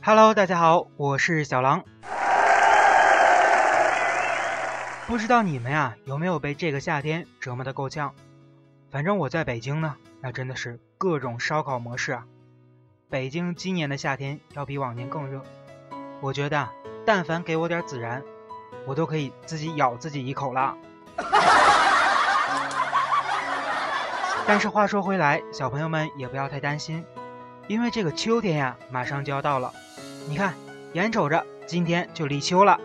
Hello，大家好，我是小狼。不知道你们呀有没有被这个夏天折磨的够呛？反正我在北京呢，那真的是各种烧烤模式啊。北京今年的夏天要比往年更热，我觉得但凡给我点孜然，我都可以自己咬自己一口了。但是话说回来，小朋友们也不要太担心，因为这个秋天呀马上就要到了。你看，眼瞅着今天就立秋了。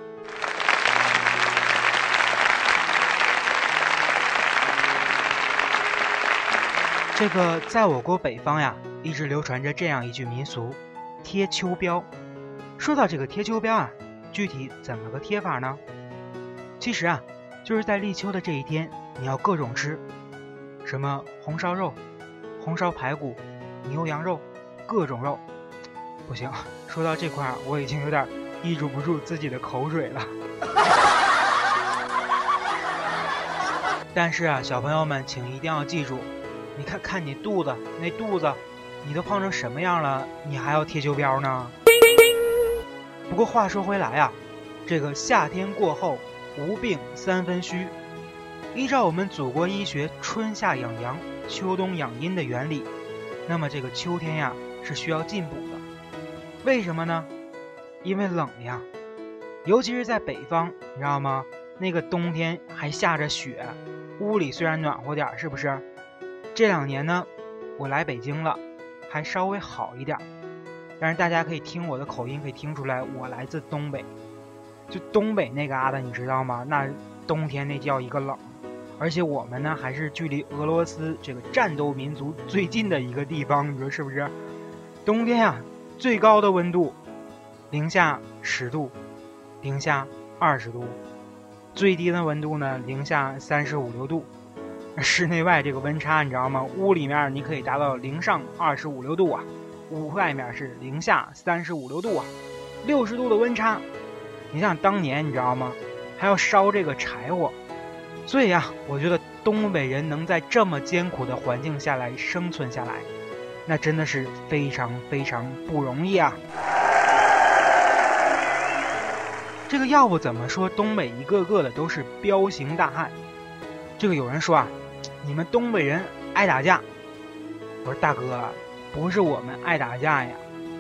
这个在我国北方呀，一直流传着这样一句民俗：贴秋膘。说到这个贴秋膘啊，具体怎么个贴法呢？其实啊，就是在立秋的这一天，你要各种吃，什么红烧肉、红烧排骨、牛羊肉，各种肉。不行，说到这块儿，我已经有点抑制不住自己的口水了。但是啊，小朋友们，请一定要记住，你看看你肚子那肚子，你都胖成什么样了，你还要贴秋膘呢？不过话说回来啊，这个夏天过后无病三分虚，依照我们祖国医学春夏养阳、秋冬养阴的原理，那么这个秋天呀是需要进补的。为什么呢？因为冷呀，尤其是在北方，你知道吗？那个冬天还下着雪，屋里虽然暖和点，是不是？这两年呢，我来北京了，还稍微好一点。但是大家可以听我的口音，可以听出来我来自东北。就东北那嘎达，你知道吗？那冬天那叫一个冷，而且我们呢还是距离俄罗斯这个战斗民族最近的一个地方，你说是不是？冬天呀。最高的温度零下十度，零下二十度，最低的温度呢零下三十五六度。室内外这个温差你知道吗？屋里面你可以达到零上二十五六度啊，屋外面是零下三十五六度啊，六十度的温差。你想当年你知道吗？还要烧这个柴火，所以呀，我觉得东北人能在这么艰苦的环境下来生存下来。那真的是非常非常不容易啊！这个要不怎么说东北一个个的都是彪形大汉？这个有人说啊，你们东北人爱打架。我说大哥，不是我们爱打架呀，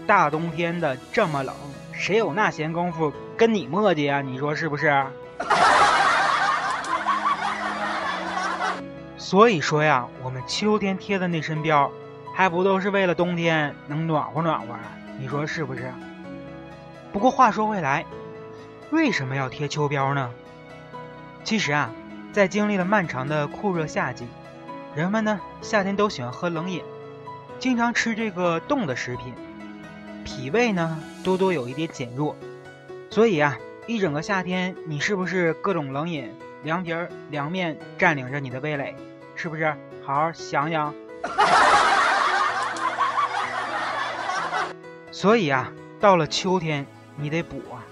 大冬天的这么冷，谁有那闲工夫跟你磨叽啊？你说是不是？所以说呀，我们秋天贴的那身膘。还不都是为了冬天能暖和暖和啊？你说是不是？不过话说回来，为什么要贴秋膘呢？其实啊，在经历了漫长的酷热夏季，人们呢夏天都喜欢喝冷饮，经常吃这个冻的食品，脾胃呢多多有一点减弱。所以啊，一整个夏天你是不是各种冷饮、凉皮儿、凉面占领着你的味蕾？是不是？好好想想。所以啊，到了秋天你得补啊，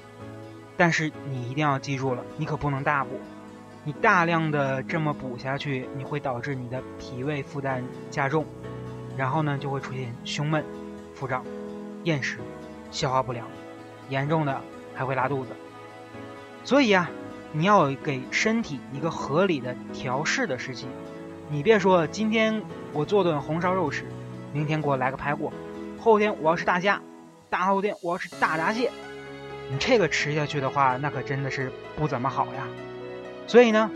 但是你一定要记住了，你可不能大补。你大量的这么补下去，你会导致你的脾胃负担加重，然后呢就会出现胸闷、腹胀、厌食、消化不良，严重的还会拉肚子。所以啊，你要给身体一个合理的调试的时期。你别说今天我做顿红烧肉吃，明天给我来个排骨，后天我要吃大虾。大后天我要吃大闸蟹，你这个吃下去的话，那可真的是不怎么好呀。所以呢，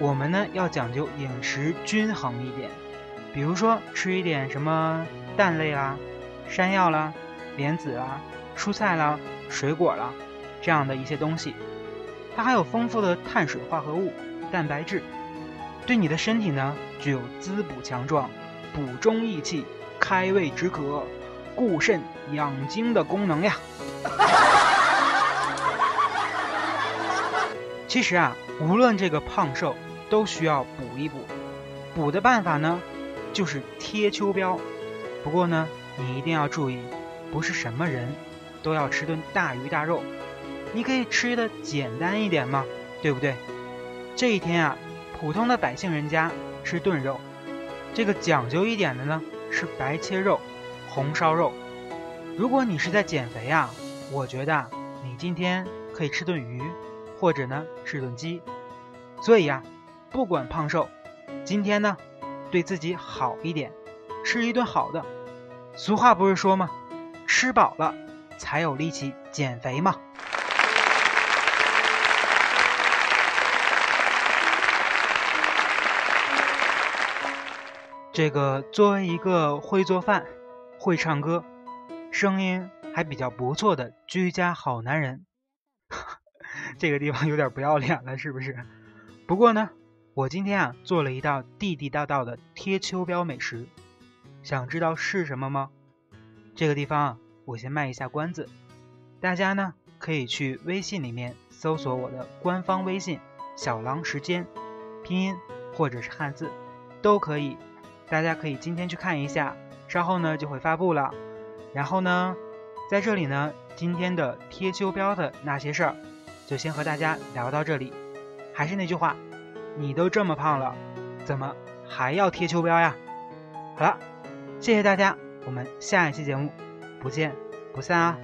我们呢要讲究饮食均衡一点，比如说吃一点什么蛋类啦、山药啦、莲子啦、蔬菜啦、水果啦这样的一些东西，它还有丰富的碳水化合物、蛋白质，对你的身体呢具有滋补强壮、补中益气、开胃止渴。固肾养精的功能呀。其实啊，无论这个胖瘦，都需要补一补。补的办法呢，就是贴秋膘。不过呢，你一定要注意，不是什么人都要吃顿大鱼大肉。你可以吃的简单一点嘛，对不对？这一天啊，普通的百姓人家吃炖肉，这个讲究一点的呢是白切肉、红烧肉。如果你是在减肥啊，我觉得你今天可以吃顿鱼，或者呢吃顿鸡。所以呀，不管胖瘦，今天呢对自己好一点，吃一顿好的。俗话不是说吗？吃饱了才有力气减肥嘛。这个作为一个会做饭、会唱歌、声音还比较不错的居家好男人，这个地方有点不要脸了，是不是？不过呢，我今天啊做了一道地地道道的贴秋膘美食，想知道是什么吗？这个地方啊，我先卖一下关子，大家呢可以去微信里面搜索我的官方微信“小狼时间”，拼音或者是汉字都可以。大家可以今天去看一下，稍后呢就会发布了。然后呢，在这里呢，今天的贴秋膘的那些事儿，就先和大家聊到这里。还是那句话，你都这么胖了，怎么还要贴秋膘呀？好了，谢谢大家，我们下一期节目不见不散啊！